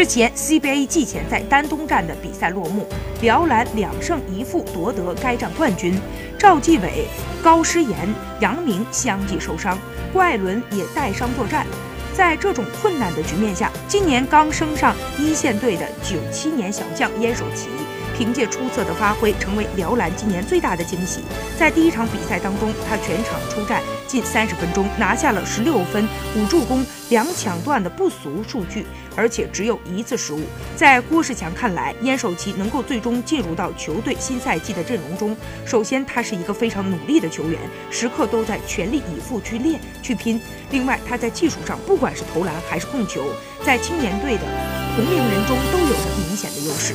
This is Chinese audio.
日前，CBA 季前赛丹东站的比赛落幕，辽篮两胜一负夺得该站冠军。赵继伟、高诗岩、杨明相继受伤，郭艾伦也带伤作战。在这种困难的局面下，今年刚升上一线队的九七年小将鄢守琦。凭借出色的发挥，成为辽篮今年最大的惊喜。在第一场比赛当中，他全场出战近三十分钟，拿下了十六分、五助攻、两抢断的不俗数据，而且只有一次失误。在郭士强看来，燕守琦能够最终进入到球队新赛季的阵容中，首先他是一个非常努力的球员，时刻都在全力以赴去练去拼。另外，他在技术上，不管是投篮还是控球，在青年队的同龄人中都有着明显的优势。